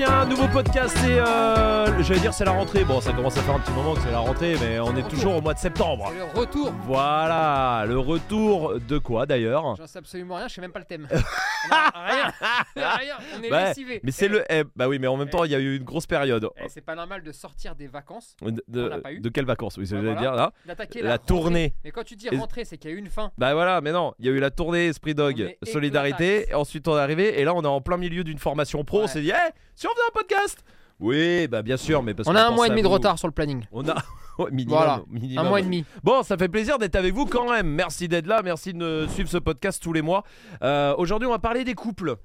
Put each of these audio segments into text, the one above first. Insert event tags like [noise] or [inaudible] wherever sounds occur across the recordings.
Chiens, nouveau podcast et euh, j'allais dire c'est la rentrée. Bon, ça commence à faire un petit moment que c'est la rentrée, mais on est toujours au mois de septembre. Le retour. Voilà, le retour de quoi d'ailleurs? J'en sais absolument rien, je sais même pas le thème. On rien. [laughs] rien. On est Bah, lessivés. Mais c'est le. eh, bah oui, mais en même temps, il y a eu une grosse période. Eh, c'est pas normal de sortir des vacances, De, de- on l'a pas eu. de quelles vacances? Oui, c'est Ouais, j'allais dire voilà. là. d'attaquer La la, tournée. Mais quand tu dis rentrée, c'est qu'il y a eu une fin. Bah voilà, mais non, il y a eu la tournée Esprit On Dog, Solidarité, et ensuite on est arrivé, et là on est en plein milieu d'une formation pro, on Ouais. s'est dit, eh, si on faisait un podcast Oui, bah bien sûr, mais parce On qu'on a un mois et demi de retard sur le planning. On a. [laughs] Ouais, minimum, Voilà, minimum. Un mois et demi. Bon, ça fait plaisir d'être avec vous quand même. Merci d'être là, merci de suivre ce podcast tous les mois. Euh, Aujourd'hui, on va parler des couples.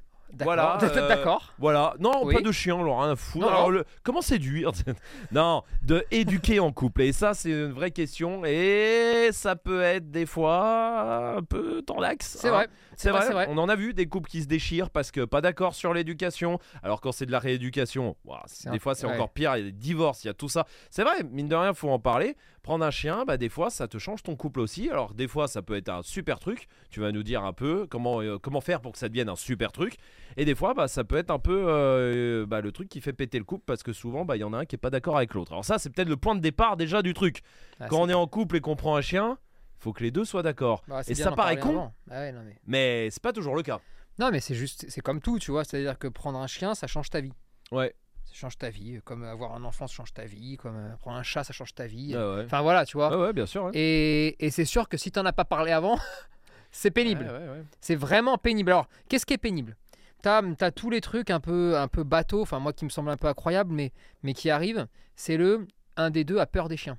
Voilà, euh, D'accord. Voilà. Non, Oui. pas de chien, alors rien à foutre. Non, Alors, non. le- comment séduire [laughs] Non, de éduquer en couple. Et ça, c'est une vraie question. Et ça peut être des fois un peu tendax. C'est hein. vrai. C'est vrai, vrai, c'est vrai. on en a vu des couples qui se déchirent parce que pas d'accord sur l'éducation. Alors quand c'est de la rééducation, ouah, c'est- C'est des un- fois c'est ouais. encore pire, il y a des divorces, il y a tout ça. C'est vrai, mine de rien, faut en parler. Prendre un chien, bah, des fois ça te change ton couple aussi. Alors des fois ça peut être un super truc, tu vas nous dire un peu comment, euh, comment faire pour que ça devienne un super truc. Et des fois bah, ça peut être un peu euh, bah, le truc qui fait péter le couple parce que souvent bah, il y en a un qui est pas d'accord avec l'autre. Alors ça c'est peut-être le point de départ déjà du truc. Ah, Quand on est en couple et qu'on prend un chien, faut que les deux soient d'accord. bah, et ça paraît con. Ah ouais, non, mais... Mais c'est pas toujours le cas. non, mais c'est juste, c'est comme tout, tu vois. C'est-à-dire que prendre un chien, ça change ta vie. Ouais. Change ta vie. Comme avoir un enfant, ça change ta vie. Comme euh, prendre un chat, ça change ta vie. Ah ouais. Enfin voilà, tu vois. Ah ouais, bien sûr. ouais. Et, et c'est sûr que si t'en as pas parlé avant, [laughs] c'est pénible. Ouais. C'est vraiment pénible. Alors, qu'est-ce qui est pénible? T'as as tous les trucs un peu, un peu bateau, enfin moi qui me semble un peu incroyable, mais, mais qui arrivent. C'est le un des deux a peur des chiens.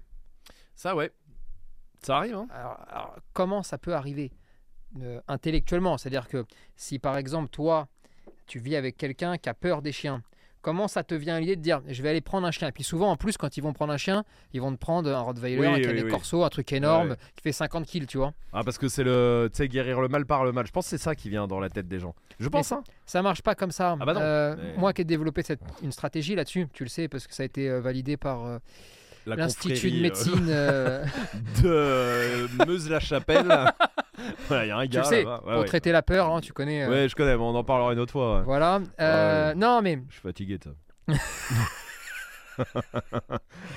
Ça, ouais. Ça arrive, hein Alors, alors, comment ça peut arriver euh, intellectuellement? C'est-à-dire que si par exemple toi, tu vis avec quelqu'un qui a peur des chiens, comment ça te vient l'idée de dire je vais aller prendre un chien Et puis souvent en plus quand ils vont prendre un chien, ils vont te prendre un Rottweiler, Oui, un oui, Canet oui. Corso, un truc énorme Ouais. qui fait 50 kilos, tu vois. Ah, parce que c'est le. Tu sais, guérir le mal par le mal. Je pense que c'est ça qui vient dans la tête des gens. Je pense, hein. Ça marche pas comme ça. Ah bah non, Euh, mais- Moi qui ai développé cette, une stratégie là-dessus, tu le sais parce que ça a été euh, validé par euh, l'Institut de médecine. euh, [laughs] de Meuse-la-Chapelle. [laughs] [laughs] voilà, il y a un tu gars le sais. Ouais, pour ouais. traiter la peur, hein, tu connais. euh, Ouais, je connais, mais on en parlera une autre fois. ouais. Voilà. Euh. Non, mais Je suis fatigué, ça. [laughs]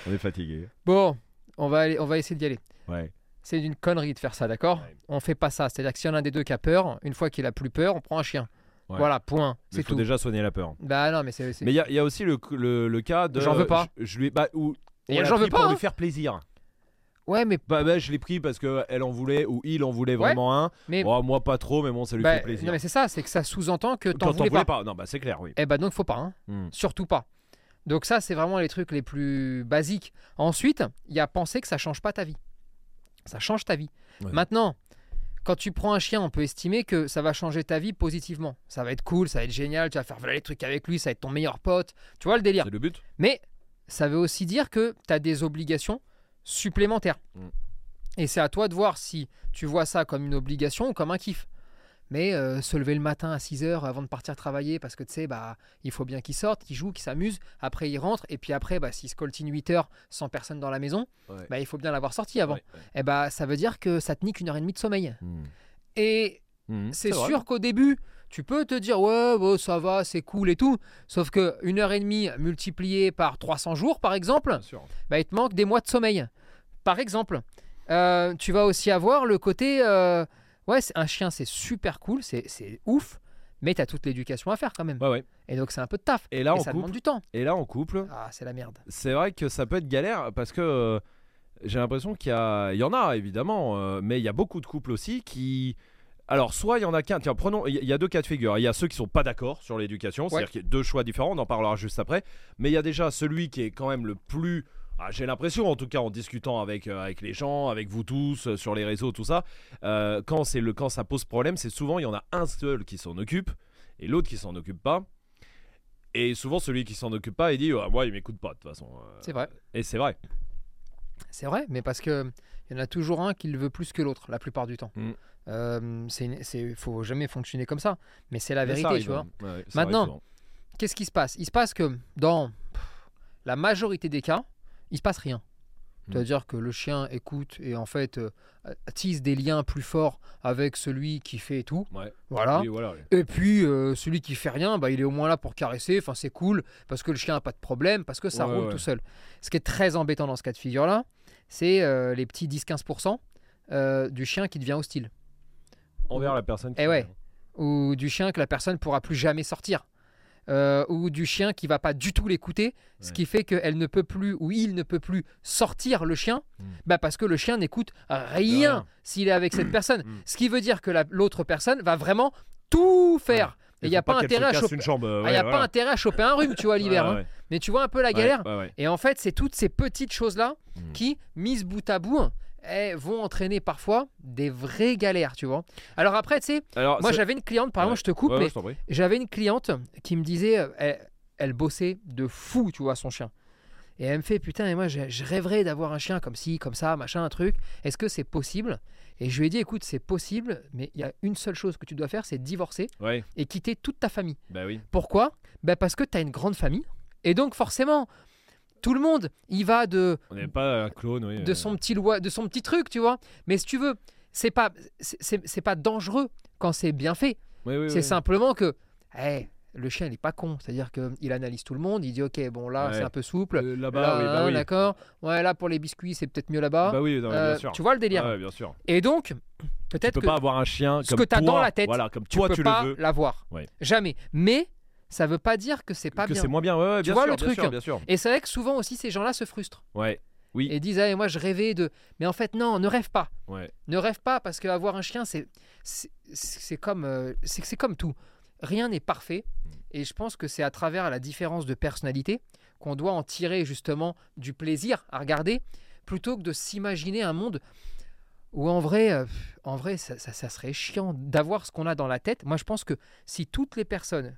on est fatigué. bon, on va, aller, on va essayer d'y aller. Ouais. C'est une connerie de faire ça, d'accord? On fait pas ça. C'est-à-dire que si on a un des deux qui a peur, une fois qu'il a plus peur, on prend un chien. Ouais. Voilà, point. Il C'est faut tout. déjà soigner la peur. Bah non, mais c'est. Mais il y, a- y aussi le, le, le cas de. J'en veux pas. Je, je lui. Bah, où, Et j'en veux pas, Pour hein. lui faire plaisir. Ouais, mais. Bah, bah, je l'ai pris parce qu'elle en voulait ou il en voulait vraiment un. mais... Oh, moi, pas trop, mais bon, ça lui bah, fait plaisir. non, mais c'est ça, c'est que ça sous-entend que t'en voulais, voulais pas. pas. Non, bah, c'est clair, oui. Eh bah donc faut pas, hein. Hmm. Surtout pas. Donc ça, c'est vraiment les trucs les plus basiques. Ensuite, il y a penser que ça change pas ta vie. Ça change ta vie. Ouais. Maintenant, quand tu prends un chien, on peut estimer que ça va changer ta vie positivement. Ça va être cool, ça va être génial, tu vas faire voilà les trucs avec lui, ça va être ton meilleur pote. Tu vois le délire. C'est le but. Mais ça veut aussi dire que tu as des obligations supplémentaires. Mm. Et c'est à toi de voir si tu vois ça comme une obligation ou comme un kiff. Mais euh, se lever le matin à 6 heures avant de partir travailler parce que tu sais, bah, il faut bien qu'il sorte, qu'il joue, qu'il s'amuse. Après, il rentre. Et puis après, bah, s'il se coltine 8 heures sans personne dans la maison, Ouais. bah, il faut bien l'avoir sorti avant. Ouais, ouais. Et bah, ça veut dire que ça te nique une heure et demie de sommeil. Hmm. Et Hmm, c'est sûr qu'au début, tu peux te dire ouais, ça va, c'est cool et tout. Sauf que une heure et demie multipliée par 300 jours, par exemple, bah, il te manque des mois de sommeil. Par exemple, Euh, tu vas aussi avoir le côté euh, ouais, un chien, c'est super cool, c'est ouf, mais tu as toute l'éducation à faire quand même. Ouais, ouais. Et donc, c'est un peu de taf. Et là, et ça demande couple, du temps. et là, en couple, Ah, c'est la merde. c'est vrai que ça peut être galère parce que euh, j'ai l'impression qu'il y, en a évidemment, mais il y a beaucoup de couples aussi qui. Alors, soit il y en a qu'un, tiens, prenons, il y- il y a deux cas de figure. Il y a ceux qui sont pas d'accord sur l'éducation, c'est-à-dire qu'il y a deux choix différents, on en parlera juste après. Mais il y a déjà celui qui est quand même le plus. Ah, j'ai l'impression, en tout cas, en discutant avec, euh, avec les gens, avec vous tous, euh, sur les réseaux, tout ça, euh, quand, c'est le, quand ça pose problème, c'est souvent il y en a un seul qui s'en occupe et l'autre qui s'en occupe pas. Et souvent, celui qui s'en occupe pas, il dit Ah, Moi, il m'écoute pas, de toute façon. C'est vrai. Et c'est vrai. C'est vrai, mais parce que il y en a toujours un qui le veut plus que l'autre, la plupart du temps. Mm. Euh, c'est, faut jamais fonctionner comme ça, mais c'est la Mais vérité, tu vois. hein. Ouais, Maintenant. Qu'est-ce qui se passe? Il se passe que dans la majorité des cas, il se passe rien. C'est-à-dire que le chien écoute et en fait euh, tisse des liens plus forts avec celui qui fait tout. Ouais. Voilà. Et puis euh, celui qui fait rien, bah, il est au moins là pour caresser. Enfin, c'est cool parce que le chien n'a pas de problème, parce que ça Ouais, roule tout seul. Ce qui est très embêtant dans ce cas de figure-là, c'est euh, les petits 10-15% euh, du chien qui devient hostile. Envers la personne. qui- Eh ouais. Ou du chien que la personne pourra plus jamais sortir. Euh, ou du chien qui va pas du tout l'écouter, ce qui fait qu'elle ne peut plus ou il ne peut plus sortir le chien, Mm. bah parce que le chien n'écoute rien s'il est avec cette [clears throat] personne. Mm. Ce qui veut dire que la- l'autre personne va vraiment tout faire. Et il n'y a pas, intérêt à choper. euh, Ah, y a voilà. pas intérêt à choper un rhume, tu vois, l'hiver. Ouais, hein. Mais tu vois un peu la galère. Et en fait, c'est toutes ces petites choses-là Mm. qui, mises bout à bout, eh, vont entraîner parfois des vraies galères, tu vois. Alors après, tu sais, moi j'avais une cliente, pardon, Ouais. je te coupe, Ouais, mais j'avais une cliente qui me disait, euh, elle, elle bossait de fou, tu vois, son chien. Et elle me fait, putain, et moi je, je rêverais d'avoir un chien comme ci, comme ça, machin, un truc. Est-ce que c'est possible? Et je lui ai dit, écoute, c'est possible, mais il y a une seule chose que tu dois faire, c'est divorcer Ouais, et quitter toute ta famille. bah oui. Pourquoi? Ben Parce que tu as une grande famille. Et donc forcément, tout le monde, il va de, On n'est pas un clone, oui. de, son, petit loi, de son petit truc, tu vois. Mais si tu veux, c'est pas, c'est- pas dangereux quand c'est bien fait. oui, oui, C'est oui. simplement que le chien, il n'est pas con. C'est-à-dire qu'il analyse tout le monde, il dit Ok, bon, là, Ouais. c'est un peu souple. Euh, Là-bas, Là, oui, bah. D'accord. Ouais, là, pour les biscuits, c'est peut-être mieux là-bas. Bah oui, non, mais Euh, bien sûr. tu vois le délire Ouais, bien sûr. Et donc, Tu peut-être peux que pas avoir un chien ce comme que t'as toi, dans la tête, Voilà, comme tu toi peux tu pas le veux. l'avoir. Jamais. Mais ça veut pas dire que c'est pas que bien. c'est moins bien. Ouais, ouais, Tu bien vois sûr, le bien truc sûr, bien sûr. Et c'est vrai que souvent aussi, ces gens-là se frustrent. Ouais, Oui. Et disent ah, moi, je rêvais de. Mais en fait, non, ne rêve pas. ouais. Ne rêve pas parce qu'avoir un chien, c'est c'est comme euh, c'est c'est comme tout. Rien n'est parfait. Mm. Et je pense que c'est à travers la différence de personnalité qu'on doit en tirer justement du plaisir à regarder, plutôt que de s'imaginer un monde où en vrai, euh, en vrai, ça, ça- ça serait chiant d'avoir ce qu'on a dans la tête. Moi, je pense que si toutes les personnes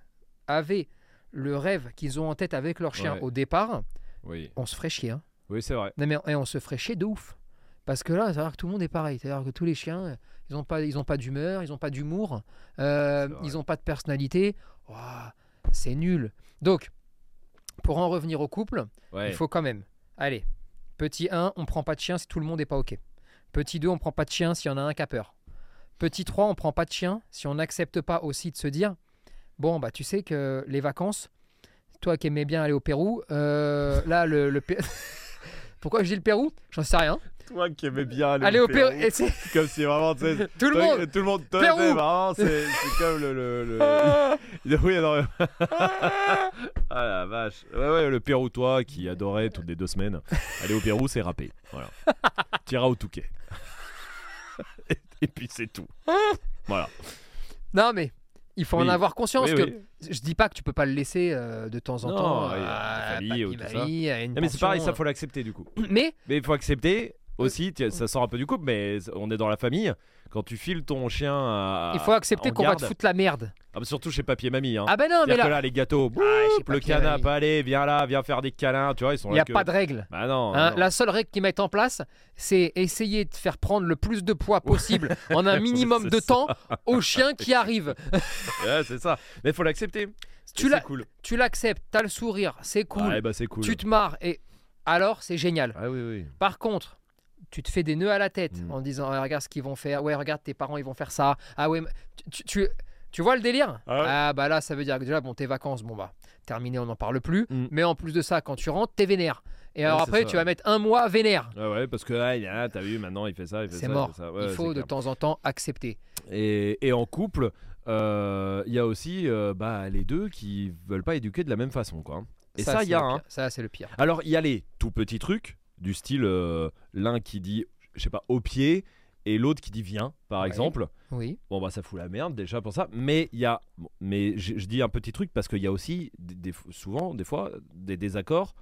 avaient le rêve qu'ils ont en tête avec leur chien Ouais. au départ, Oui, on se ferait chier. hein. oui c'est vrai. Non, mais et on se ferait chier de ouf. Parce que là, c'est-à-dire que tout le monde est pareil. C'est-à-dire que tous les chiens, ils n'ont pas, ils ont pas d'humeur, ils n'ont pas d'humour, euh, ils n'ont pas de personnalité. Ouah, c'est nul. Donc, pour en revenir au couple, Ouais. il faut quand même. Allez, petit 1, on prend pas de chien si tout le monde n'est pas OK. Petit 2, on prend pas de chien s'il y en a un qui a peur. Petit 3, on prend pas de chien si on n'accepte pas aussi de se dire bon, bah tu sais que les vacances, toi qui aimais bien aller au Pérou, euh, là, le. le [laughs] Pourquoi je dis le Pérou? J'en sais rien. Toi qui aimais bien aller, Aller au Pérou. Pérou, et c'est- comme si vraiment, tu sais, [laughs] Tout le toi- monde tout le monde, Pérou. tu sais, vraiment, c'est comme le, le, le- [laughs] oui, non, ah la vache. Ouais, ouais, le Pérou, toi, qui adorait toutes les deux semaines, aller au Pérou, c'est râpé. Voilà. T'iras au Touquet. Et, et puis c'est tout. Voilà. Non, mais il faut en avoir conscience Oui, que oui. je dis pas que tu peux pas le laisser euh, de temps en Non, temps oui, à famille ou tout ça. mamie, à une Non, mais c'est pareil, ça faut l'accepter du coup. euh. Mais Mais il faut accepter aussi, tiens, ça sort un peu du couple, mais on est dans la famille. Quand tu files ton chien à. il faut accepter qu'on va te foutre la merde. Ah, bah, surtout chez papy et mamie. Hein. Ah ben non, mais là, que là, les gâteaux, boum, Ah, chez le mamie. allez, viens là, viens faire des câlins, tu vois, ils sont il n'y a que- pas de règle. Bah non. Hein, non. la seule règle qu'ils mettent en place, c'est essayer de faire prendre le plus de poids possible en un [laughs] minimum de ça. temps au chien qui [laughs] arrive. Ouais, c'est ça. Mais il faut l'accepter. Tu C'est cool. Tu l'acceptes, t'as le sourire, c'est cool, Ouais, bah c'est cool. tu te marres et alors c'est génial. Ah oui, oui. Par contre, tu te fais des nœuds à la tête Mm. en disant Ah, regarde ce qu'ils vont faire, ouais regarde tes parents ils vont faire ça, ah ouais tu, tu, tu vois le délire? Ah ouais. bah là ça veut dire que déjà bon tes vacances bon bah terminé on n'en parle plus, Mm. mais en plus de ça quand tu rentres t'es vénère. Et Ouais, alors après ça, tu vas mettre un mois vénère. Ouais, ouais, parce que ah, il t'as vu, maintenant il fait ça, il fait ça. C'est il mort. Ouais, il c'est faut de clair. temps en temps accepter. Et, et en couple, euh, il y a aussi euh, bah, les deux qui veulent pas éduquer de la même façon, quoi. Et ça, il y a un. pire. Ça c'est le pire. Alors, il y a les tout petits trucs, du style euh, l'un qui dit, je sais pas, au pied, et l'autre qui dit viens, par Ouais. exemple. Oui. Bon, bah, ça fout la merde déjà pour ça. Mais il y a. bon, mais je, dis un petit truc parce qu'il y a aussi, des, des- souvent, des fois, des désaccords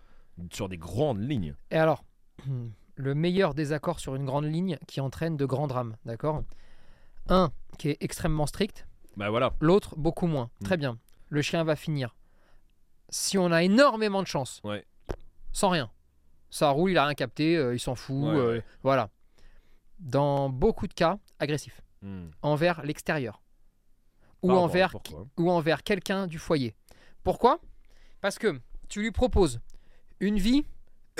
sur des grandes lignes. Et alors, [clears throat] le meilleur désaccord sur une grande ligne qui entraîne de grands drames, d'accord? Un qui est extrêmement strict, Bah voilà. l'autre beaucoup moins. Mm. Très bien. Le chien va finir. Si on a énormément de chance, Ouais. sans rien, ça roule, il a rien capté, euh, il s'en fout, Ouais, euh, ouais. voilà. Dans beaucoup de cas, agressif Hmm. envers l'extérieur ou envers ou envers quelqu'un du foyer. Pourquoi? Parce que tu lui proposes une vie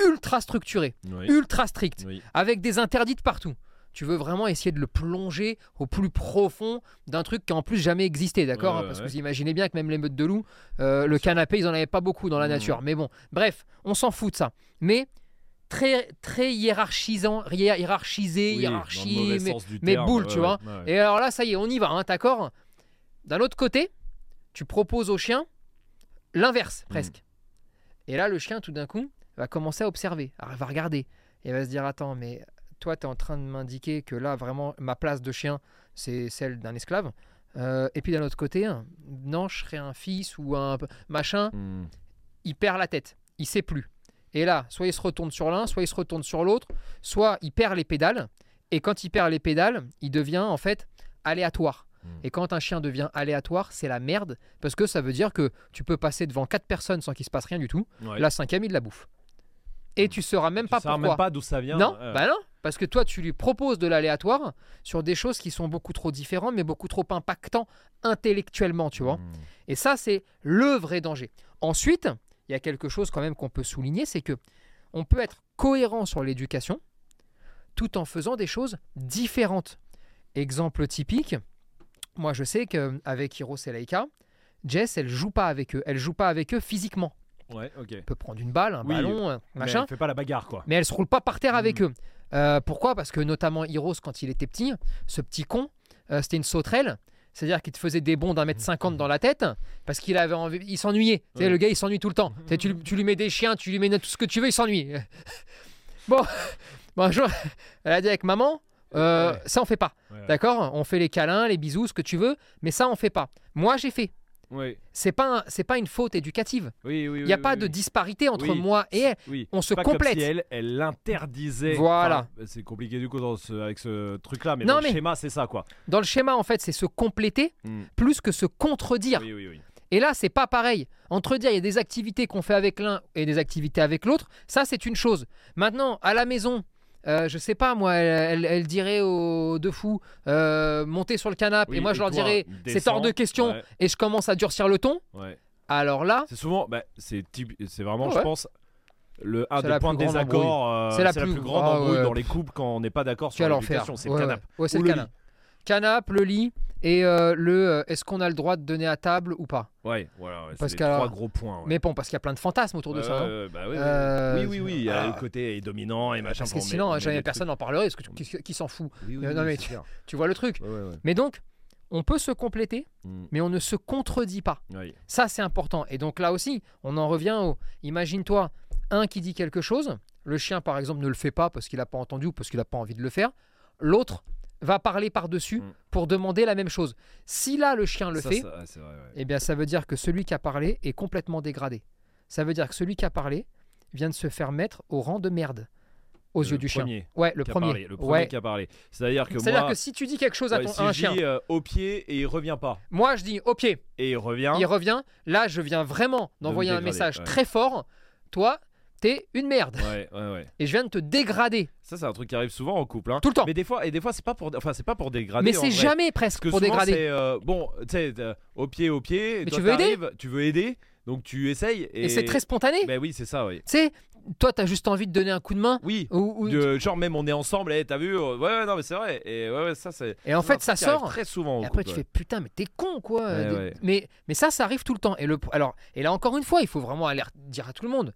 ultra structuré, Oui. ultra strict, Oui. avec des interdits de partout. Tu veux vraiment essayer de le plonger au plus profond d'un truc qui a en plus jamais existé, d'accord Ouais, hein, ouais, Parce que vous imaginez bien que même les meutes de loups, euh, le canapé, ils en avaient pas beaucoup dans la Mhm. nature. Mais bon, bref, on s'en fout de ça. Mais très, très hiérarchisant, hiér- hiérarchisé, Oui, hiérarchie, mais, mais terme, boule, ouais, tu vois. et alors là, ça y est, on y va, hein, d'accord D'un autre côté, tu proposes au chien l'inverse, Mm. presque. Et là, le chien, tout d'un coup, va commencer à observer, va regarder. Et va se dire Attends, mais toi, tu es en train de m'indiquer que là, vraiment, ma place de chien, c'est celle d'un esclave. Euh, et puis d'un autre côté, hein, non, je serais un fils ou un machin. Hmm. Il perd la tête, il sait plus. Et là, soit il se retourne sur l'un, soit il se retourne sur l'autre, soit il perd les pédales. Et quand il perd les pédales, il devient en fait aléatoire. Mm. Et quand un chien devient aléatoire, c'est la merde, parce que ça veut dire que tu peux passer devant quatre personnes sans qu'il se passe rien du tout. Ouais. La cinquième, il la bouffe. Et tu sauras même Tu pas sauras pourquoi. même pas d'où ça vient. non, euh, bah non, parce que toi, tu lui proposes de l'aléatoire sur des choses qui sont beaucoup trop différentes, mais beaucoup trop impactants intellectuellement, tu vois. hmm. Et ça, c'est le vrai danger. Ensuite, il y a quelque chose quand même qu'on peut souligner, c'est que on peut être cohérent sur l'éducation tout en faisant des choses différentes. Exemple typique, moi je sais qu'avec Hiros et Laika, Jess, elle joue pas avec eux. Elle joue pas avec eux physiquement. Ouais, ok. Elle peut prendre une balle, un Oui, ballon, un Mais machin, elle fait pas la bagarre, quoi. mais elle se roule pas par terre avec Mm. eux. Euh, pourquoi? Parce que notamment Hiros, quand il était petit, ce petit con, euh, c'était une sauterelle. C'est-à-dire qu'il te faisait des bonds d'un mètre cinquante dans la tête parce qu'il avait envie, il s'ennuyait. Tu sais, Ouais. Le gars, il s'ennuie tout le temps. [laughs] Tu, tu lui- mets des chiens, tu lui mets tout ce que tu veux, il s'ennuie. [laughs] bon, [laughs] bon, un jour, elle a dit avec maman, euh, Ouais. ça on fait pas. Ouais. D'accord? On fait les câlins, les bisous, ce que tu veux, mais ça on fait pas. Moi j'ai fait. Oui, C'est pas, c'est pas une faute éducative. oui, oui. Il n'y a pas de disparité entre moi et elle. Oui. On se comme complète. si elle, elle l'interdisait. Voilà. Enfin, c'est compliqué du coup dans ce- avec ce truc-là, mais Non, dans mais- le schéma, c'est ça, quoi. Dans le schéma, en fait, c'est se compléter Hmm. plus que se contredire. Et là, c'est pas pareil. Entre dire, il y a des activités qu'on fait avec l'un et des activités avec l'autre, ça, c'est une chose. Maintenant, à la maison, euh, je sais pas, moi, elle, elle- elle dirait aux deux fous, euh, montez sur le canapé, Oui, et moi, je leur toi, dirais, c'est hors de question, Ouais, et je commence à durcir le ton. ouais. Alors là, C'est souvent, bah, c'est vraiment, je pense, le un des points de désaccord. euh, C'est la plus- grande ah embrouille dans les couples quand on n'est pas d'accord sur l'éducation. C'est le canapé. Ou le canapé. Canapé, le lit, et euh, le euh, est-ce qu'on a le droit de donner à table ou pas? Ouais, voilà, ouais, Parce c'est les trois gros points. ouais. Mais bon, parce qu'il y a plein de fantasmes autour de ça. hein. bah oui, oui. Euh, oui, oui, oui, il y a ah. le côté est dominant et machin. Parce que pour- sinon, on met jamais des personne n'en parlerait, parce que tu- qui, qui s'en fout trucs- Oui, oui, Non, oui, mais c'est clair. Tu vois le truc Ouais, ouais, ouais. Mais donc, on peut se compléter, Mm. mais on ne se contredit pas. Oui. Ça, c'est important. Et donc là aussi, on en revient au. Imagine-toi, un qui dit quelque chose, le chien par exemple ne le fait pas parce qu'il n'a pas entendu ou parce qu'il n'a pas envie de le faire, l'autre va parler par-dessus Mm. pour demander la même chose. Si là, le chien le Ça, fait, ça- ouais, c'est vrai, ouais. eh bien, ça veut dire que celui qui a parlé est complètement dégradé. Ça veut dire que celui qui a parlé vient de se faire mettre au rang de merde aux Le yeux du chien. premier Ouais, le premier. parlé, le premier Ouais. qui a parlé. C'est-à-dire que C'est-à-dire que si tu dis quelque chose à, ouais, ton- si à un je chien, dis euh, au pied et il revient pas, moi je dis au pied, et il revient, il revient. Là, je viens vraiment d'envoyer un message très fort. Toi, t'es une merde. ouais, ouais, ouais. Et je viens de te dégrader Ça, c'est un truc qui arrive souvent en couple. hein. tout le temps. Mais des fois, et des fois, c'est pas pour, enfin, c'est pas pour dégrader. Mais c'est jamais Parce presque que pour souvent, dégrader. c'est euh, bon, tu sais, euh, au pied, au pied. Mais toi, tu veux aider Tu veux aider, donc tu essayes. Et, Et, c'est très spontané. Ben oui, c'est ça, oui. Tu sais, toi, t'as juste envie de donner un coup de main. Oui. Ou, ou- De- genre même on est ensemble, eh, t'as vu euh, Ouais, ouais, non, mais c'est vrai. Et ouais, ouais, ça c'est. Et en fait, ça sort. très souvent. Et après, tu fais putain, mais t'es con quoi. Ouais. Mais, mais ça, ça arrive tout le temps. Et, le, alors, et là, encore une fois, il faut vraiment aller dire à tout le monde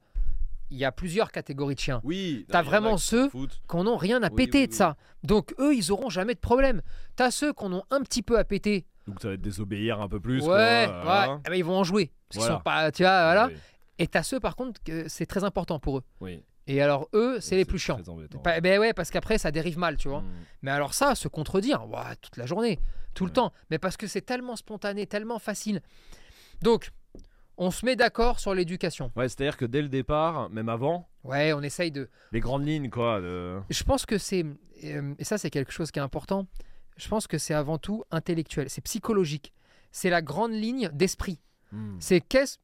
il y a plusieurs catégories de chiens. Oui. T'as vraiment ceux qui en ont rien à Oui, péter oui, de oui. ça. Donc, eux, ils auront jamais de problème. T'as ceux qui en ont un petit peu à péter. Donc ça va être désobéir un peu plus. ouais, quoi, ouais. voilà. Eh ben, ils vont en jouer. Parce qu'ils Voilà. sont pas. Tu vois, voilà. Oui, Et t'as ceux, par contre, que c'est très important pour eux. oui. Et alors, eux, c'est les plus chiants. très embêtant. Pas- ben ouais, parce qu'après, ça dérive mal, tu vois. Mm. Mais alors ça, se contredire, ouah, toute la journée, tout le temps. Mais parce que c'est tellement spontané, tellement facile. Donc, on se met d'accord sur l'éducation. Ouais, c'est-à-dire que dès le départ, même avant, Ouais, on essaye de... les grandes lignes, quoi. De... Je pense que c'est... euh, Et ça, c'est quelque chose qui est important. Je pense que c'est avant tout intellectuel, c'est psychologique. C'est la grande ligne d'esprit. Mm. C'est qu'est-ce...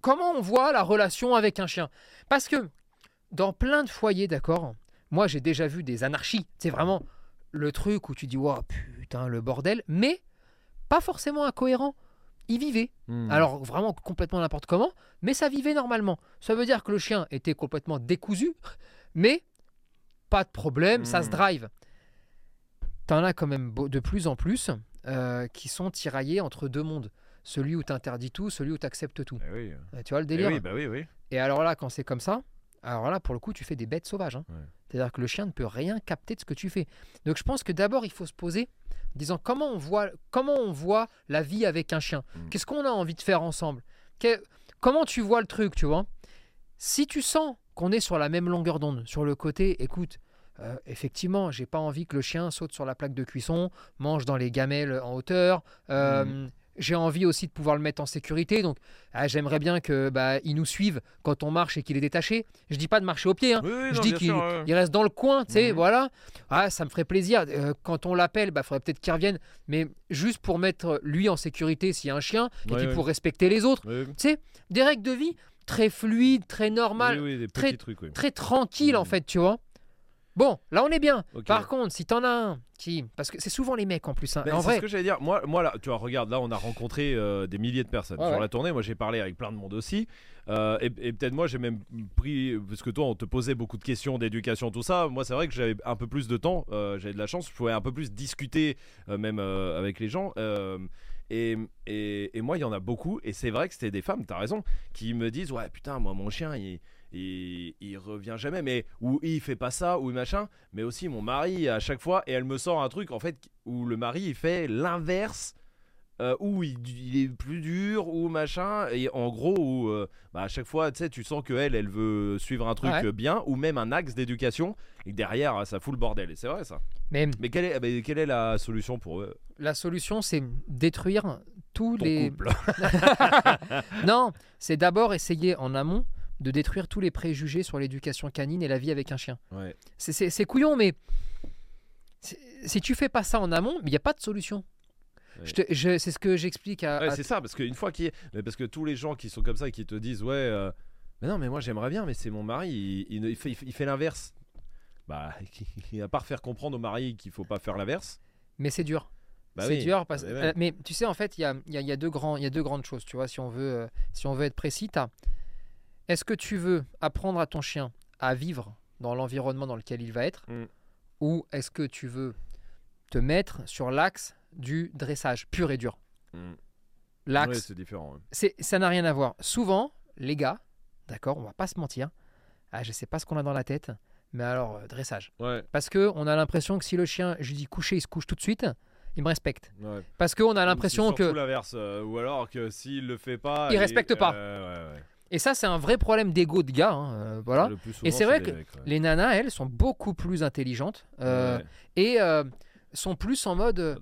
Comment on voit la relation avec un chien? Parce que dans plein de foyers, d'accord, moi j'ai déjà vu des anarchies. C'est vraiment le truc où tu dis, wow, putain, le bordel, mais pas forcément incohérent. Il vivait. Hmm. Alors vraiment complètement n'importe comment, mais ça vivait normalement. Ça veut dire que le chien était complètement décousu, mais pas de problème, ça se Mhm. drive. T'en as quand même de plus en plus euh, qui sont tiraillés entre deux mondes. Celui où t'interdis tout, celui où t'acceptes tout. Eh oui. Euh, Tu vois le Eh délire? oui, bah oui. Et alors là, quand c'est comme ça, alors là, pour le coup, tu fais des bêtes sauvages. hein. Ouais. C'est-à-dire que le chien ne peut rien capter de ce que tu fais. Donc je pense que d'abord, il faut se poser en disant comment on voit, comment on voit la vie avec un chien? Mm. Qu'est-ce qu'on a envie de faire ensemble? Que- Comment tu vois le truc, tu vois? Si tu sens qu'on est sur la même longueur d'onde, sur le côté, écoute, euh, effectivement, j'ai pas envie que le chien saute sur la plaque de cuisson, mange dans les gamelles en hauteur. euh, Mm. J'ai envie aussi de pouvoir le mettre en sécurité, donc ah, j'aimerais bien que bah, il nous suive quand on marche et qu'il est détaché. Je dis pas de marcher au pied, hein. Oui, oui, Je non, dis qu'il reste dans le coin, tu sais, Mhm. voilà. Ah, ça me ferait plaisir. Euh, quand on l'appelle, bah, faudrait peut-être qu'il revienne, mais juste pour mettre lui en sécurité s'il y a un chien, et Ouais, puis ouais. pour respecter les autres. Tu sais, des règles de vie très fluides, très normales, oui, trucs, très tranquilles en Mhm. fait, tu vois. Bon, là on est bien. Par contre, si t'en as un qui. Parce que c'est souvent les mecs en plus. hein. Mais En c'est vrai, ce que j'allais dire. Moi, moi là, tu vois, regarde, là, on a rencontré euh, des milliers de personnes Ouais, sur ouais. la tournée. Moi, j'ai parlé avec plein de monde aussi. Euh, et et peut-être moi, j'ai même pris. Parce que toi, on te posait beaucoup de questions d'éducation, tout ça. Moi, c'est vrai que j'avais un peu plus de temps. euh, j'avais de la chance. Je pouvais un peu plus discuter, même avec les gens. et, et, et moi, il y en a beaucoup. Et c'est vrai que c'était des femmes, t'as raison, qui me disent Ouais, putain, moi, mon chien, il. Il, il revient jamais, mais ou il fait pas ça, ou machin, mais aussi mon mari à chaque fois, et elle me sort un truc en fait où le mari il fait l'inverse, euh, où il, il est plus dur, ou machin, et en gros, où, euh, bah, à chaque fois, tu sais, tu sens qu'elle, elle veut suivre un truc Ouais. bien, ou même un axe d'éducation, et que derrière, ça fout le bordel, et c'est vrai ça. mais Mais quelle est, mais quelle est la solution pour eux? La solution, c'est détruire tous ton les. couple [laughs] non, c'est d'abord essayer en amont de détruire tous les préjugés sur l'éducation canine et la vie avec un chien. Ouais. C'est- couillon, mais si tu fais pas ça en amont, il n'y a pas de solution. Ouais. C'est ce que j'explique à, Ouais, à- c'est ça, parce qu'une fois qu'il parce que tous les gens qui sont comme ça et qui te disent ouais, euh, mais non, mais moi j'aimerais bien, mais c'est mon mari, il, il ne- il fait, il l'inverse. Bah, [laughs] à part faire comprendre au mari qu'il faut pas faire l'inverse. Mais c'est dur. Bah c'est oui, dur parce ouais. euh, mais tu sais en fait il y a, il y a- il y a deux grands il y a deux grandes choses tu vois si on veut euh, si on veut être précis t'as- est-ce que tu veux apprendre à ton chien à vivre dans l'environnement dans lequel il va être Mm. ou est-ce que tu veux te mettre sur l'axe du dressage pur et dur? Mm. l'axe Ouais, c'est différent. c'est ça n'a rien à voir souvent les gars d'accord on va pas se mentir ah je sais pas ce qu'on a dans la tête mais alors euh, dressage Ouais, parce que on a l'impression que si le chien je lui dis coucher il se couche tout de suite il me respecte ouais. parce qu'on a l'impression c'est que surtout l'inverse, euh, ou alors que s'il le fait pas, Il respecte pas. euh, ouais, ouais. Et ça, c'est un vrai problème d'ego de gars. hein, euh, voilà. Et c'est vrai que mecs, ouais. Les nanas, elles, sont beaucoup plus intelligentes euh, Ouais, et euh, sont plus en mode déjà.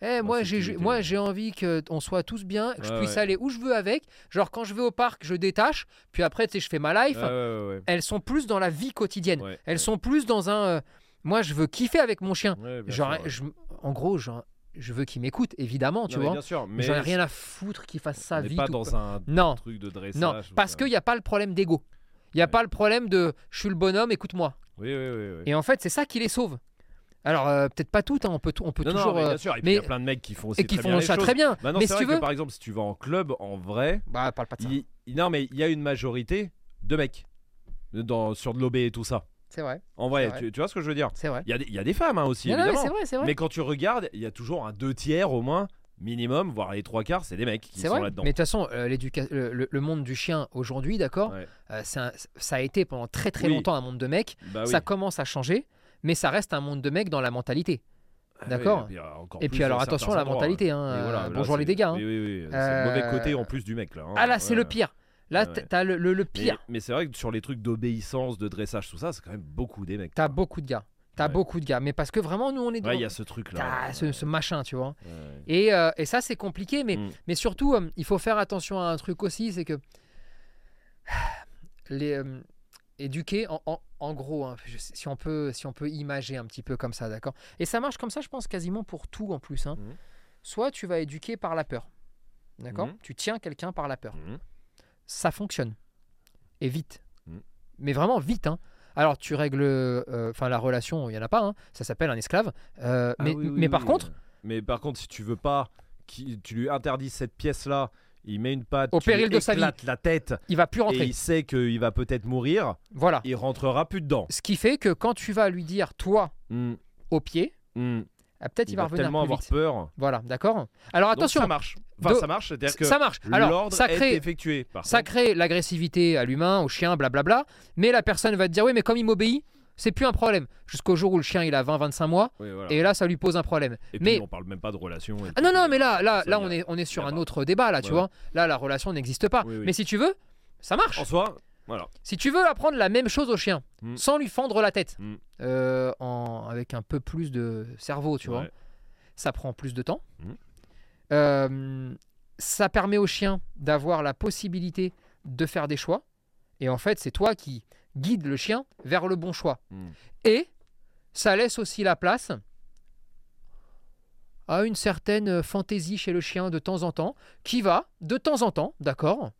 Eh, moi, j'ai, moi j'ai envie qu'on soit tous bien, que je puisse aller où je veux avec. Genre, quand je vais au parc, je détache, puis après, tu sais, je fais ma life. Elles sont plus dans la vie quotidienne. Elles sont plus dans un. euh, moi, je veux kiffer avec mon chien. Genre, sûr, je- en gros, genre, je veux qu'il m'écoute, évidemment, tu Non, mais vois. Bien sûr, mais J'en ai rien à foutre qu'il fasse n'est vie. pas dans un Non, truc de dressage. non, parce ça. qu'il n'y a pas le problème d'ego. Il n'y a Ouais. pas le problème de je suis le bonhomme, écoute-moi. Oui, oui, oui. oui. Et en fait, c'est ça qui les sauve. Alors, euh, peut-être pas toutes, hein, on peut, on peut Non, non, toujours. mais euh, bien sûr. Et puis il y mais- a plein de mecs qui font aussi et qui très font bien les ça très bien. Maintenant, mais c'est si tu veux. que par exemple, si tu vas en club, en vrai, Bah, parle pas de ça. il- il- non, mais il y a une majorité de mecs dans, sur de l'OB et tout ça. C'est vrai, En vrai, tu, tu vois ce que je veux dire? C'est vrai. Il y, a des- il y a des femmes hein, aussi, Non, non, mais évidemment. c'est vrai, mais quand tu regardes, il y a toujours un deux tiers au moins, minimum, voire les trois quarts, c'est des mecs qui sont là-dedans. Mais de toute façon, euh, le, le- le monde du chien aujourd'hui, d'accord, Ouais. euh, ça a été pendant très très Oui. longtemps un monde de mecs. Bah oui. Ça commence à changer, mais ça reste un monde de mecs dans la mentalité. Ah oui, d'accord? et puis, euh, Et puis alors attention à la mentalité, hein, Et voilà, là, bonjour les dégâts. hein. Oui, oui, oui. C'est le mauvais côté en plus du mec là. hein. Ah là, c'est Ouais. le pire. Là, Ouais, ouais. t'as le, le- le Mais, pire. mais c'est vrai que sur les trucs d'obéissance, de dressage, tout ça, c'est quand même beaucoup des mecs. T'as beaucoup de gars. T'as Ouais. beaucoup de gars. Mais parce que vraiment, nous, on est. Ouais, il y a ce truc là. T'as ce, ce machin, tu vois. Et, euh, et ça, c'est compliqué, mais, Mm. mais surtout, euh, il faut faire attention à un truc aussi, c'est que [sighs] les euh, éduquer, en, en- en gros, hein, sais- si on peut, si on peut imager un petit peu comme ça, d'accord. Et ça marche comme ça, je pense quasiment pour tout en plus. hein. Mhm. Soit tu vas éduquer par la peur, d'accord. Mhm. Tu tiens quelqu'un par la peur. Ça fonctionne et vite, Mhm. mais vraiment vite. hein. Alors tu règles, euh, enfin la relation, il y en a pas. hein. Ça s'appelle un esclave. Euh, Ah mais, oui, oui, mais par contre, Mais par contre, si tu veux pas qui, tu lui interdis cette pièce-là, il met une patte, Au tu lui péril de sa vie. la tête Il va plus et rentrer. il sait qu'il va peut-être mourir, Voilà. il rentrera plus dedans. Ce qui fait que quand tu vas lui dire toi Hmm, au pied, hmm. Ah, peut-être il, Il va va revenir tellement plus avoir vite. peur. Voilà, d'accord. Alors Donc, attention, ça marche. Enfin, Do- ça marche, c'est-à-dire que ça marche. Alors ça est crée, effectué. Par ça contre. crée l'agressivité à l'humain, au chien, blablabla. Mais la personne va te dire oui, mais comme il m'obéit, c'est plus un problème. Jusqu'au jour où le chien il a 20-25 mois, Oui, voilà. et là ça lui pose un problème. Et puis, mais- on parle même pas de relation. Ah non, non, mais là, là, là on, est, on est sur un autre débat, là, tu vois. Là, la relation n'existe pas. Oui, oui. Mais si tu veux, ça marche. En soi, voilà. Si tu veux apprendre la même chose au chien, Mm. sans lui fendre la tête, Mm. euh, en, avec un peu plus de cerveau, tu vois, ça prend plus de temps. Mm. Euh, ça permet au chien d'avoir la possibilité de faire des choix. Et en fait, c'est toi qui guide le chien vers le bon choix. Et ça laisse aussi la place à une certaine fantaisie chez le chien de temps en temps, qui va, de temps en temps, d'accord,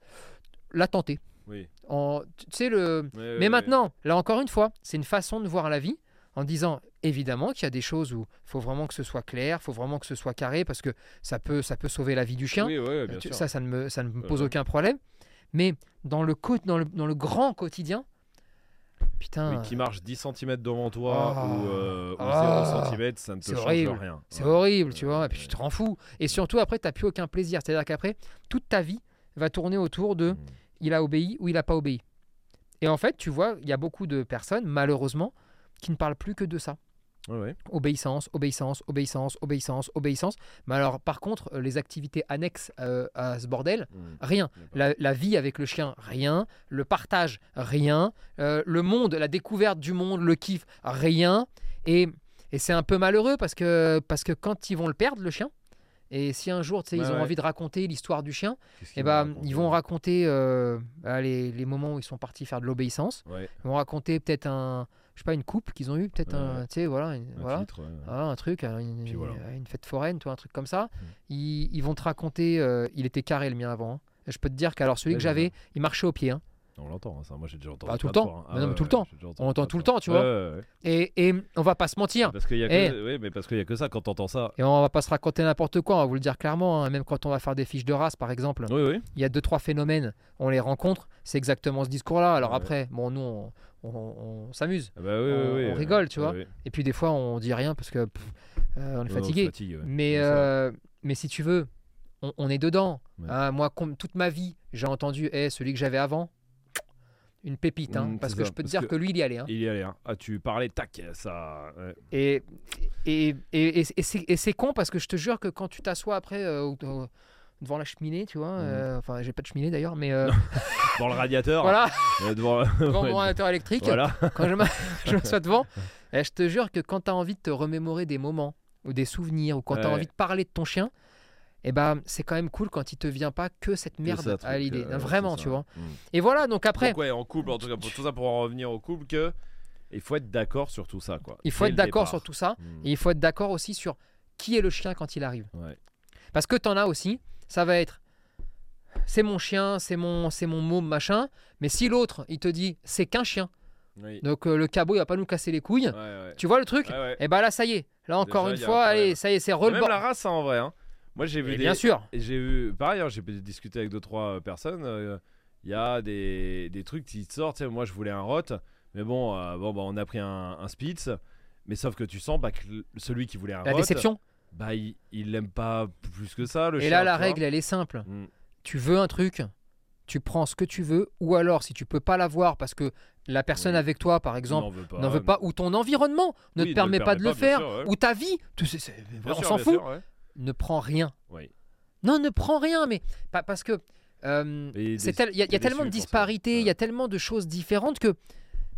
la tenter. Oui. En, tu sais, le, mais maintenant, là encore une fois, c'est une façon de voir la vie en disant évidemment qu'il y a des choses où il faut vraiment que ce soit clair, il faut vraiment que ce soit carré parce que ça peut, ça peut sauver la vie du chien. Oui, ouais, bien Euh, sûr. ça, ça ne me, ça ne me pose ouais. aucun problème. Mais dans le, dans le, dans le grand quotidien, putain, Oui, qui marche 10 cm devant toi Ah. ou, euh, ou Ah. 0 cm, ça ne te C'est change horrible. rien. c'est Ouais. horrible, tu vois, et puis tu te rends fou. Et surtout, après, tu n'as plus aucun plaisir. C'est-à-dire qu'après, toute ta vie va tourner autour de Mm. Il a obéi ou il n'a pas obéi. Et en fait, tu vois, il y a beaucoup de personnes, malheureusement, qui ne parlent plus que de ça. Ouais, ouais. Obéissance, obéissance, obéissance, obéissance, obéissance. Mais alors, par contre, les activités annexes euh, à ce bordel, Mm. rien. La, la vie avec le chien, rien. Le partage, rien. Euh, le monde, la découverte du monde, le kiff, rien. Et, et c'est un peu malheureux parce que, parce que quand ils vont le perdre, le chien, et si un jour tu sais, ils ont ouais. envie de raconter l'histoire du chien, Qu'est-ce eh qu'ils ben, ils vont raconter euh, bah, les, les moments où ils sont partis faire de l'obéissance. Ouais, Ils vont raconter peut-être un, je sais pas, une coupe qu'ils ont eu, peut-être un, tu sais, voilà, une- un voilà. titre, ouais. Voilà, un truc, euh, une, voilà. une fête foraine, toi, un truc comme ça. Mm. Ils, ils vont te raconter. euh, il était carré le mien avant. hein. Et Je peux te dire qu'alors celui que j'avais, il marchait au pied. hein. On l'entend, hein, ça. Moi, j'ai déjà entendu. Pas tout le temps. fois, hein. Mais non, mais ouais, tout le temps. j'ai déjà entendu On entend plein de tout le temps, tu vois. Et, et on va pas se mentir. Parce qu'il y a Eh. que, oui, mais parce qu'il y a que ça quand t'entends ça. Et on va pas se raconter n'importe quoi, on va vous le dire clairement. hein. Même quand on va faire des fiches de race, par exemple, Oui, oui. il y a deux, trois phénomènes, on les rencontre, c'est exactement ce discours-là. Alors Ouais. après, bon, nous, on, on- on s'amuse. Ah bah oui, On- oui, oui, rigole, tu vois. Et puis des fois, on dit rien parce que pff, euh, on est fatigué. fatigue, ouais. Mais, euh, mais si tu veux, on, est dedans. Ouais. Hein, moi, toute ma vie, j'ai entendu Eh, celui que j'avais avant, une pépite. hein, Mm, parce que ça, je peux te dire que- que, lui, il y allait. hein. Il y allait. hein. Ah, tu parlais, tac, ça. ouais. Et, et, et, et- c'est- con parce que je te jure que quand tu t'assois après euh, devant la cheminée, tu vois, Mhm. euh, enfin, j'ai pas de cheminée d'ailleurs, mais euh, [laughs] Dans le radiateur. voilà, devant [laughs] devant ouais, mon ordinateur électrique, Voilà. quand je m'a- [laughs] je m'assois devant, et je te jure que quand tu as envie de te remémorer des moments ou des souvenirs ou quand tu as Ouais. envie de parler de ton chien, et ben c'est quand même cool quand il te vient pas que cette merde ça, à l'idée. euh, Vraiment, tu vois. Mm. Et voilà, donc après, Donc ouais, en couple, en tout cas, pour tout ça pour en revenir au couple, que il faut être d'accord sur tout ça, quoi. il faut Dès être d'accord sur tout ça. Mm. Et il faut être d'accord aussi sur qui est le chien quand il arrive. Ouais. Parce que t'en as aussi, ça va être c'est mon chien, c'est mon, c'est mon môme, machin. Mais si l'autre, il te dit c'est qu'un chien, Oui. donc euh, le cabot, il va pas nous casser les couilles. Ouais, ouais. Tu vois le truc Ouais, ouais. Et bah là, ça y est. Là, encore Déjà, une fois, allez, ça y est, c'est Même rebord. la race, hein, en vrai. hein. Moi, j'ai vu Et des. bien sûr. Et j'ai eu, pareil, hein, j'ai discuté avec deux trois euh, personnes. euh, Il y a des, des trucs qui sortent. Moi, je voulais un rot, mais bon, euh, bon, bah, on a pris un, un Spitz. Mais sauf que tu sens bah, que celui qui voulait un La rot, déception. bah, il, il l'aime pas plus que ça. Le Et chien, là, la règle, elle est simple. Mm. Tu veux un truc, tu prends ce que tu veux. Ou alors, si tu peux pas l'avoir parce que la personne Oui. avec toi, par exemple, n'en veut pas, ou ton environnement ne Oui, te permet pas de le faire, sûr, ouais. ou ta vie, tu sais, on s'en fout, sûr, ouais. Ne prends rien. Oui. Non, ne prends rien, mais pas parce que euh, il y y a tellement de disparités, il y a tellement de choses différentes que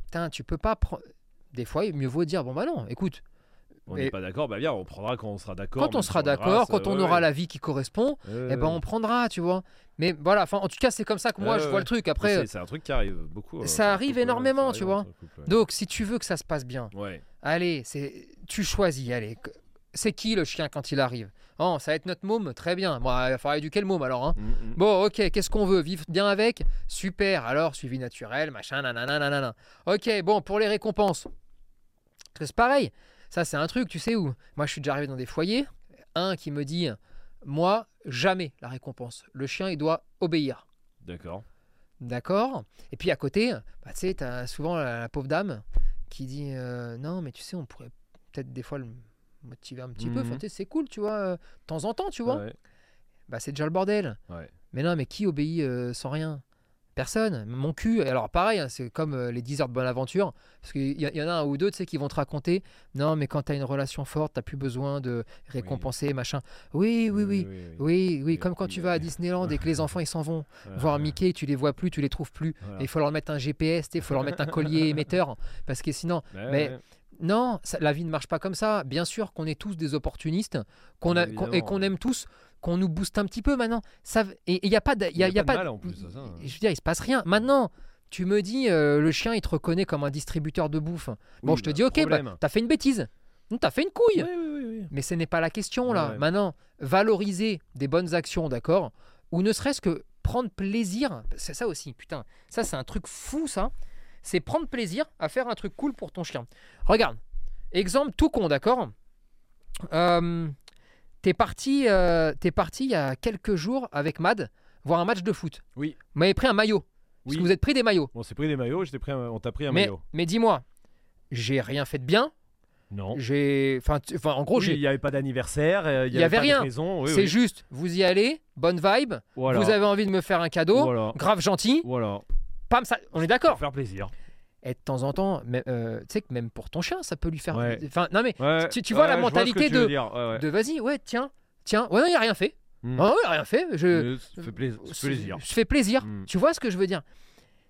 putain, tu peux pas prendre. Des fois, il mieux vaut dire bon bah non, écoute, On n'est pas d'accord, bah bien, on prendra quand on sera d'accord. quand on sera d'accord, quand euh, on ouais, aura ouais. la vie qui correspond, Ouais, eh ben on prendra, tu vois. Mais voilà, enfin en tout cas c'est comme ça que moi je vois ouais. le truc. Après, c'est- un truc qui arrive beaucoup. euh, ça le arrive couple, énormément, ça tu vois. couple, donc si tu veux que ça se passe bien, allez, c'est tu choisis, allez. C'est qui le chien quand il arrive? Oh, ça va être notre môme, très bien. Bon, il va falloir éduquer le môme alors. Hein. Mm, mm. Bon, ok, qu'est-ce qu'on veut? Vivre bien avec? Super, alors suivi naturel, machin, nanana, nanana. Ok, bon, pour les récompenses, c'est pareil. Ça, c'est un truc, tu sais où Moi, je suis déjà arrivé dans des foyers. Un qui me dit moi, jamais la récompense. Le chien, il doit obéir. D'accord. D'accord Et puis à côté, bah, tu sais, tu as souvent la, la pauvre dame qui dit euh, Non, mais tu sais, on pourrait peut-être des fois le motiver un petit peu. Enfin, tu sais, c'est cool, tu vois, euh, de temps en temps, tu vois. Ouais. Bah, c'est déjà le bordel. Ouais. Mais non, mais qui obéit euh, sans rien? Personne. Mon cul. Et alors, pareil, hein, c'est comme euh, les 10 heures de bonne aventure. Parce qu'il y, en a un ou deux, tu sais, qui vont te raconter Non, mais quand tu as une relation forte, tu plus besoin de récompenser, machin. Oui, oui, oui. Oui, oui, comme quand tu vas à. Disneyland et que les enfants ils s'en vont [laughs] Voilà, voir. Mickey, tu les vois plus, tu les trouves plus. Voilà. Il faut leur mettre un GPS, il faut leur mettre un collier [laughs] émetteur parce que sinon, Ouais, mais- ouais. Non, ça- la vie ne marche pas comme ça. Bien sûr qu'on est tous des opportunistes, qu'on a, et qu'on aime tous, qu'on nous booste un petit peu maintenant. Ça, et il y a pas, de- il y a, y a y a pas de pas, mal en plus à ça, hein. Je veux dire, il se passe rien. Maintenant, tu me dis, euh, le chien, il te reconnaît comme un distributeur de bouffe. Bon, Oui, je te bah, dis, ok, bah, t'as fait une bêtise, Hum, t'as fait une couille. Oui, oui, oui, oui. Mais ce n'est pas la question là. Maintenant, valoriser des bonnes actions, d'accord Ou ne serait-ce que prendre plaisir. C'est ça aussi, putain. Ça, c'est un truc fou, ça. C'est prendre plaisir à faire un truc cool pour ton chien. Regarde, exemple tout con, d'accord? Euh, T'es parti, euh, t'es parti il y a quelques jours avec Mad voir un match de foot. Oui. Vous m'avez pris un maillot. Parce Oui. que vous êtes pris des maillots. On s'est pris des maillots, pris un- on t'a pris un mais maillot. mais dis-moi, j'ai rien fait de bien. Non. J'ai, enfin, tu- enfin, en gros, Oui, j'ai. il n'y avait pas d'anniversaire, euh, il Il y n'y avait rien. pas de raison. oui, c'est oui. juste, vous y allez, bonne vibe. Voilà. Vous avez envie de me faire un cadeau, Voilà. grave gentil. Voilà. Pam, ça, on est d'accord. faire plaisir. Et de temps en temps, euh, tu sais que même pour ton chien, ça peut lui faire. Ouais. Enfin, non mais Ouais, Tu- tu vois la mentalité de- de vas-y, ouais, tiens, tiens, ouais, non, il a rien fait. Mm. Ah ouais, rien fait. Je, fait plaisir. Je fais plaisir. Mm. Tu vois ce que je veux dire?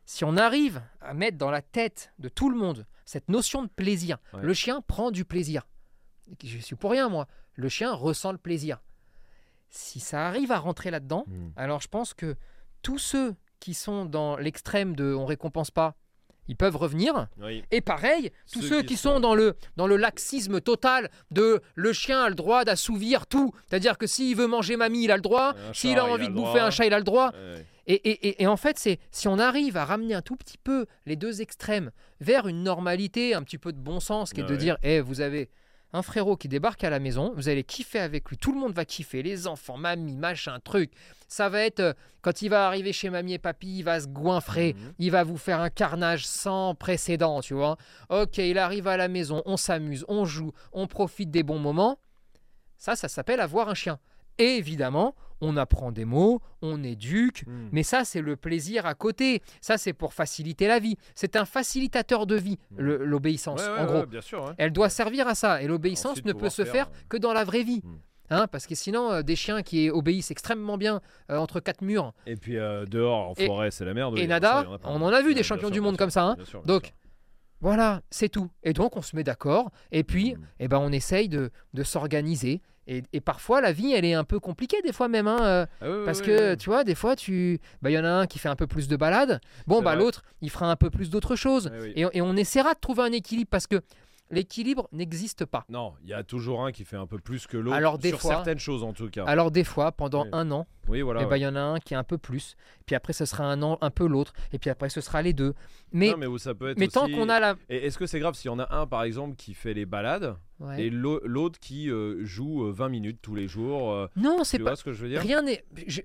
Si on arrive à mettre dans la tête de tout le monde cette notion de plaisir, Ouais. le chien prend du plaisir. Je suis pour rien, moi. Le chien ressent le plaisir. Si ça arrive à rentrer là-dedans, Mm. alors je pense que tous ceux qui sont dans l'extrême de on récompense pas, ils peuvent revenir. Oui. Et pareil, tous Ceux ceux qui qui sont- sont dans le, dans le laxisme total de le chien a le droit d'assouvir tout. C'est-à-dire que s'il veut manger mamie, il a le droit. S'il a envie a de bouffer droit. un chat, il a le droit. Ouais. Et, et- et- et en fait, c'est si on arrive à ramener un tout petit peu les deux extrêmes vers une normalité, un petit peu de bon sens, qui est de dire, Eh, vous avez un frérot qui débarque à la maison, vous allez kiffer avec lui, tout le monde va kiffer, les enfants, mamie, machin, truc. Ça va être, euh, quand il va arriver chez mamie et papy, il va se goinfrer, Mhm. il va vous faire un carnage sans précédent, tu vois. Ok, il arrive à la maison, on s'amuse, on joue, on profite des bons moments. Ça, ça s'appelle avoir un chien. Et évidemment, on apprend des mots, on éduque, Mm. mais ça, c'est le plaisir à côté. Ça, c'est pour faciliter la vie. C'est un facilitateur de vie, le- l'obéissance, Ouais, ouais, en ouais, gros. bien sûr. ouais. Elle doit servir à ça. Et l'obéissance ne peut se faire, faire euh, que dans la vraie vie. Mm. Hein, parce que sinon, euh, des chiens qui obéissent extrêmement bien euh, entre quatre murs, Et puis euh, dehors, en Et- forêt, c'est la merde. et oui, nada, ça, on en a vu des champions sûr, du monde sûr, 'comme ça, hein. bien sûr, bien Donc, voilà, c'est tout. Et donc, on se met d'accord. Et puis, eh ben, on essaye de, de s'organiser. Et, et parfois, la vie, elle est un peu compliquée, des fois même. hein, euh, Ah oui, Parce oui, que oui. tu vois, des fois, tu, bah, il y en a un qui fait un peu plus de balades. Bon, bah l'autre, il fera un peu plus d'autres choses. Et, et on essaiera de trouver un équilibre parce que l'équilibre n'existe pas. Non, il y a toujours un qui fait un peu plus que l'autre. Alors, des sur fois- certaines choses en tout cas. Alors des fois, pendant Oui. un an, oui, voilà. eh ben, ouais. il y en a un qui est un peu plus. Puis après, ce sera un an un peu l'autre. Et puis après, ce sera les deux. Mais, Non, mais ça peut être mais tant qu'on a la... Et est-ce que c'est grave s'il y en a un par exemple qui fait les balades Ouais. et l'au- l'autre qui euh, joue euh, 20 minutes tous les jours euh, Non, c'est Tu pas... vois ce que je veux dire? Rien n'est... Je...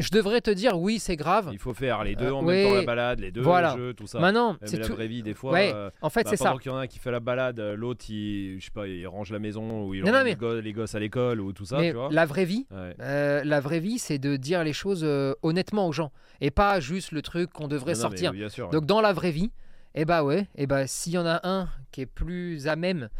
je devrais te dire, oui, c'est grave. Il faut faire les deux Euh, en même temps la balade, les deux Voilà. le jeu, tout ça. Maintenant, c'est la tout... vraie vie des fois. Ouais, euh, en fait, bah, c'est ça. qu'il y en a un qui fait la balade, euh, l'autre il, je sais pas, il range la maison ou il Non, non, emmène mais- les go- les gosses à l'école ou tout ça, Mais tu vois. la vraie vie, Ouais. euh, la vraie vie, c'est de dire les choses euh, honnêtement aux gens. Et pas juste le truc qu'on devrait Non, non, mais sortir. bien sûr. Donc dans la vraie vie, eh bah ouais, eh bah s'il y en a un qui est plus à même,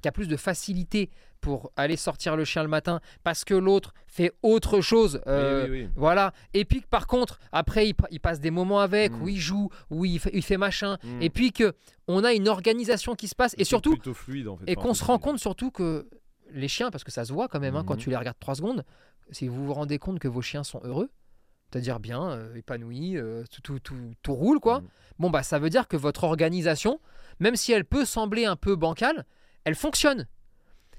qui a plus de facilité pour aller sortir le chien le matin, parce que l'autre fait autre chose. Euh, oui, oui. Voilà. Et puis que par contre, après, il, pa- il passe des moments avec, Mm. où il joue, où il fait, il fait machin. Mm. Et puis que on a une organisation qui se passe. Et surtout, plutôt fluide en fait. et qu'on se rend compte surtout que les chiens, parce que ça se voit quand même, hein, quand Mhm. tu les regardes trois secondes, si vous vous rendez compte que vos chiens sont heureux, c'est-à-dire bien, euh, épanouis, euh, tout, tout, tout- tout roule, quoi, Mhm. bon, bah ça veut dire que votre organisation, même si elle peut sembler un peu bancale, elle fonctionne.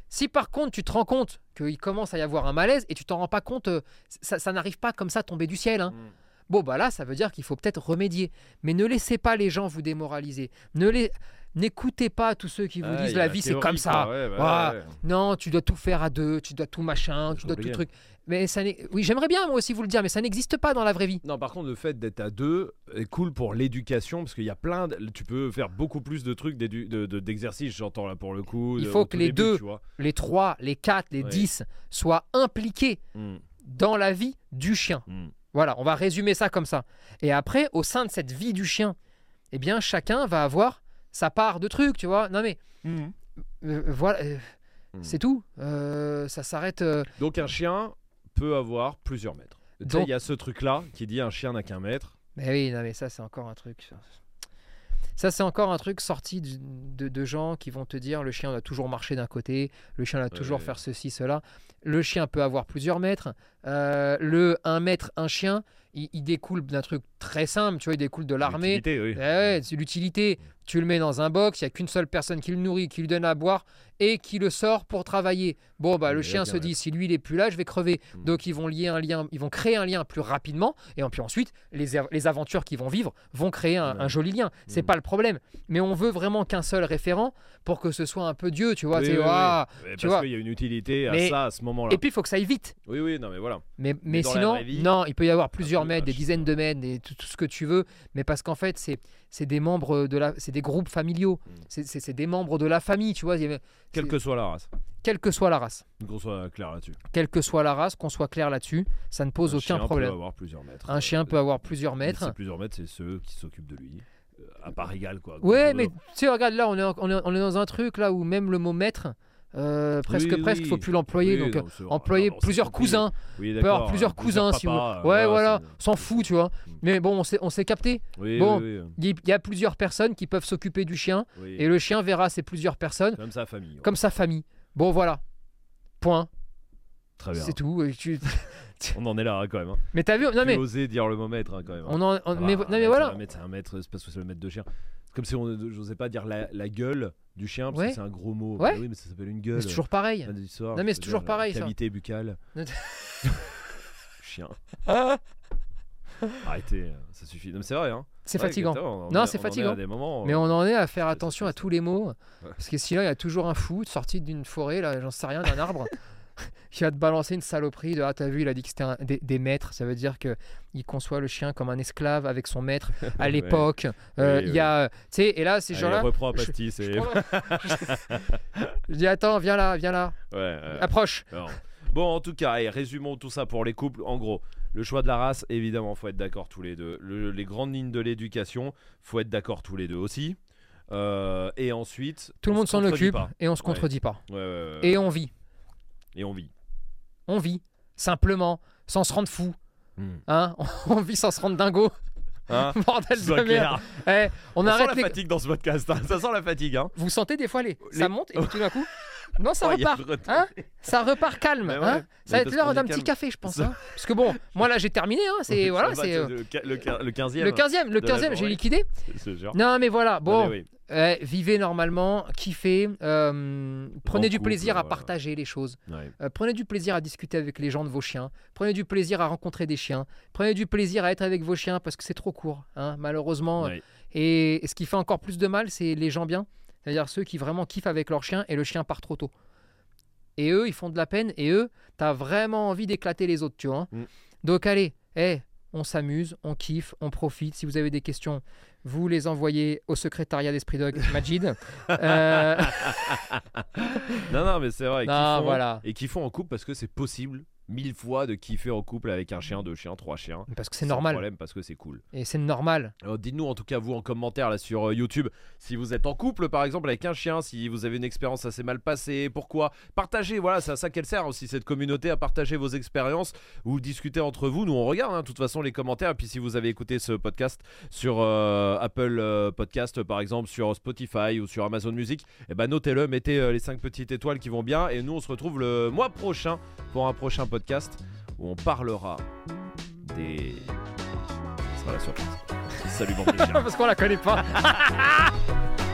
Si par contre tu te rends compte qu'il commence à y avoir un malaise et tu t'en rends pas compte, euh, ça, ça n'arrive pas comme ça tomber du ciel. hein. Mm. Bon, bah là, ça veut dire qu'il faut peut-être remédier. Mais ne laissez pas les gens vous démoraliser. Ne les... N'écoutez pas tous ceux qui vous Ah, disent la vie c'est comme ça. bah. Non, tu dois tout faire à deux, tu dois tout machin, tu dois tout truc. Mais ça n'est- oui, j'aimerais bien moi aussi vous le dire, mais ça n'existe pas dans la vraie vie. Non, par contre, le fait d'être à deux est cool pour l'éducation parce qu'il y a plein. De... Tu peux faire beaucoup plus de trucs d'exercices, j'entends là pour le coup. Il faut au que les début, deux-. Les 3, les 4, les Ouais. 10 soient impliqués Mm, dans la vie du chien. mm. Voilà, on va résumer ça comme ça. Et après, au sein de cette vie du chien, eh bien, chacun va avoir sa part de trucs, tu vois. Non mais, euh, voilà, euh, Mm. c'est tout. Euh, ça s'arrête. euh, Donc, un chien peut avoir plusieurs mètres. Tu sais, Donc- il y a ce truc-là qui dit un chien n'a qu'un mètre. Mais oui, non mais ça c'est encore un truc. Ça c'est encore un truc sorti de, de gens qui vont te dire le chien doit toujours marcher d'un côté, le chien doit toujours Ouais. faire ceci, cela. Le chien peut avoir plusieurs mètres. Euh, le 1 mètre, un chien, il, il découle d'un truc très simple, tu vois, il découle de l'armée. L'utilité, oui. Eh ouais, c'est l'utilité. Tu le mets dans un box, il n'y a qu'une seule personne qui le nourrit, qui lui donne à boire et qui le sort pour travailler. Bon, bah, Il le chien bien, se dit, si lui, il est plus là, je vais crever. Mm. Donc, ils vont lier un lien, ils vont créer un lien plus rapidement. Et puis ensuite, les, les aventures qu'ils vont vivre vont créer un, joli lien. C'est Mm. pas le problème. Mais on veut vraiment qu'un seul référent pour que ce soit un peu Dieu, tu vois. Oui, oui, tu Parce qu'il y a une utilité à Mais- ça à ce moment-là. Et puis, il faut que ça aille vite. Oui, oui, non, mais voilà. Mais, sinon, vie, non, il peut y avoir plusieurs mètres, des vache, dizaines de mètres, des- tout, tout ce que tu veux. Mais parce qu'en fait, c'est c'est des membres de la, c'est des groupes familiaux. Mm. C'est- des membres de la famille, tu vois. Quelle que soit la race. Quelle que soit la race, Qu'on soit clair là-dessus. quelle que soit la race, qu'on soit clair là-dessus, ça ne pose Un aucun chien problème. peut avoir plusieurs mètres. Un chien peut avoir plusieurs mètres. Ces plusieurs mètres, c'est ceux qui s'occupent de lui. euh, À part égale, quoi. Ouais, mais tu sais, regarde là, on est, on est, on est dans un truc là où même le mot maître, euh, presque, Oui, presque, il faut oui. plus l'employer. Oui, donc, euh, non, employer Ah, plusieurs cousins. Oui, d'accord, plusieurs euh, cousins si vous. papas, Ouais, euh, voilà, s'en fout, tu vois. Mm. Mais bon, on s'est on s'est capté. Oui, Bon. oui, oui, Il y- a plusieurs personnes qui peuvent s'occuper du chien oui. et le chien verra ces plusieurs personnes Comme sa famille. ouais. comme sa famille. Bon, voilà. Point. Très bien. C'est tout. Et tu- [laughs] On en est là, hein, quand même. hein. Mais t'as vu Non, Plus mais. oser dire le mot maître, hein, quand même. On en, on- va, mais, un non, mais voilà. Un mètre, c'est un mètre, c'est parce que c'est le mètre de chien. Comme si on n'osait pas dire la, la gueule du chien, parce Ouais. que c'est un gros mot. Ouais. Bah oui, mais ça s'appelle une gueule. C'est toujours pareil. Soir, Non, mais c'est toujours dire, pareil, ça. Cavité buccale. [laughs] [laughs] chien. Arrêtez, euh, ça suffit. Non, mais c'est vrai, hein. C'est Ouais, fatigant. on Non, est- c'est fatigant. des moments, Mais euh, on en est à faire c'est- attention à tous les mots. Parce que sinon, il y a toujours un fou sorti d'une forêt, là, j'en sais rien, d'un arbre, [laughs] [laughs] qui va te balancer une saloperie de Ah, t'as vu, il a dit que c'était un- des, des maîtres. Ça veut dire qu'il conçoit le chien comme un esclave avec son maître [laughs] à Ouais. l'époque. Euh, Oui, il y a. Tu sais, et là, ces Allez, gens-là. reprends à je- pastis et... je [laughs] Je dis Attends, viens là, viens là, Ouais, approche. Bon, en tout cas, allez, résumons tout ça pour les couples. En gros, le choix de la race, évidemment, faut être d'accord tous les deux. Le- les grandes lignes de l'éducation, faut être d'accord tous les deux aussi. Euh, et ensuite, Tout le on monde se s'en occupe pas. et on se contredit pas. Ouais, ouais, ouais, ouais. Et on vit. Et on vit. On vit. Simplement, sans se rendre fou. Hmm. Hein [laughs] on vit sans se rendre dingo. Hein [laughs] Bordel de merde. Eh, on, On, arrête sent les. la fatigue dans ce podcast. hein. Ça sent la fatigue. Hein. Vous sentez des fois les. Les- Ça monte et tout d'un coup. [laughs] Non, ça Oh, repart. Hein ça repart calme. Ouais. hein. Ça va être l'heure d'un petit café, je pense. Ça- hein. Parce que bon, moi là j'ai terminé. Hein, c'est voilà, c'est euh, le, le le 15e. le 15e. Le de la 15e, j'ai liquidé. Non, mais voilà. Bon, Non, mais oui. Euh, vivez normalement, kiffez, euh, prenez du couple, plaisir à voilà. partager les choses. Ouais. Euh, prenez du plaisir à discuter avec les gens de vos chiens. Prenez du plaisir à rencontrer des chiens. Prenez du plaisir à être avec vos chiens parce que c'est trop court, hein, malheureusement. Ouais. Et, et ce qui fait encore plus de mal, c'est les gens bien. C'est-à-dire ceux qui vraiment kiffent avec leur chien et le chien part trop tôt. Et eux, ils font de la peine. Et eux, t'as vraiment envie d'éclater les autres, tu vois. hein. Mm. Donc allez, eh, on s'amuse, on kiffe, on profite. Si vous avez des questions, vous les envoyez au secrétariat d'Esprit Dog, [laughs] Majid. Euh, Non, non, mais c'est vrai. non, kiffons- voilà. Et qui font en couple parce que c'est possible mille fois de kiffer en couple avec un chien, deux chiens, trois chiens. Parce que c'est normal. problème parce que c'est cool. Et c'est normal. Dites-nous en tout cas vous en commentaire là sur euh, YouTube si vous êtes en couple par exemple avec un chien, si vous avez une expérience assez mal passée, pourquoi Partagez, voilà, c'est à ça qu'elle sert aussi cette communauté à partager vos expériences ou discuter entre vous. Nous on regarde hein, de toute façon les commentaires et puis si vous avez écouté ce podcast sur euh, Apple euh, Podcast par exemple, sur Spotify ou sur Amazon Music, eh ben notez-le, mettez les 5 petites étoiles qui vont bien et nous on se retrouve le mois prochain pour un prochain podcast où on parlera des... Ce sera la surprise. Salut bon. [laughs] Parce qu'on la connaît pas. [laughs]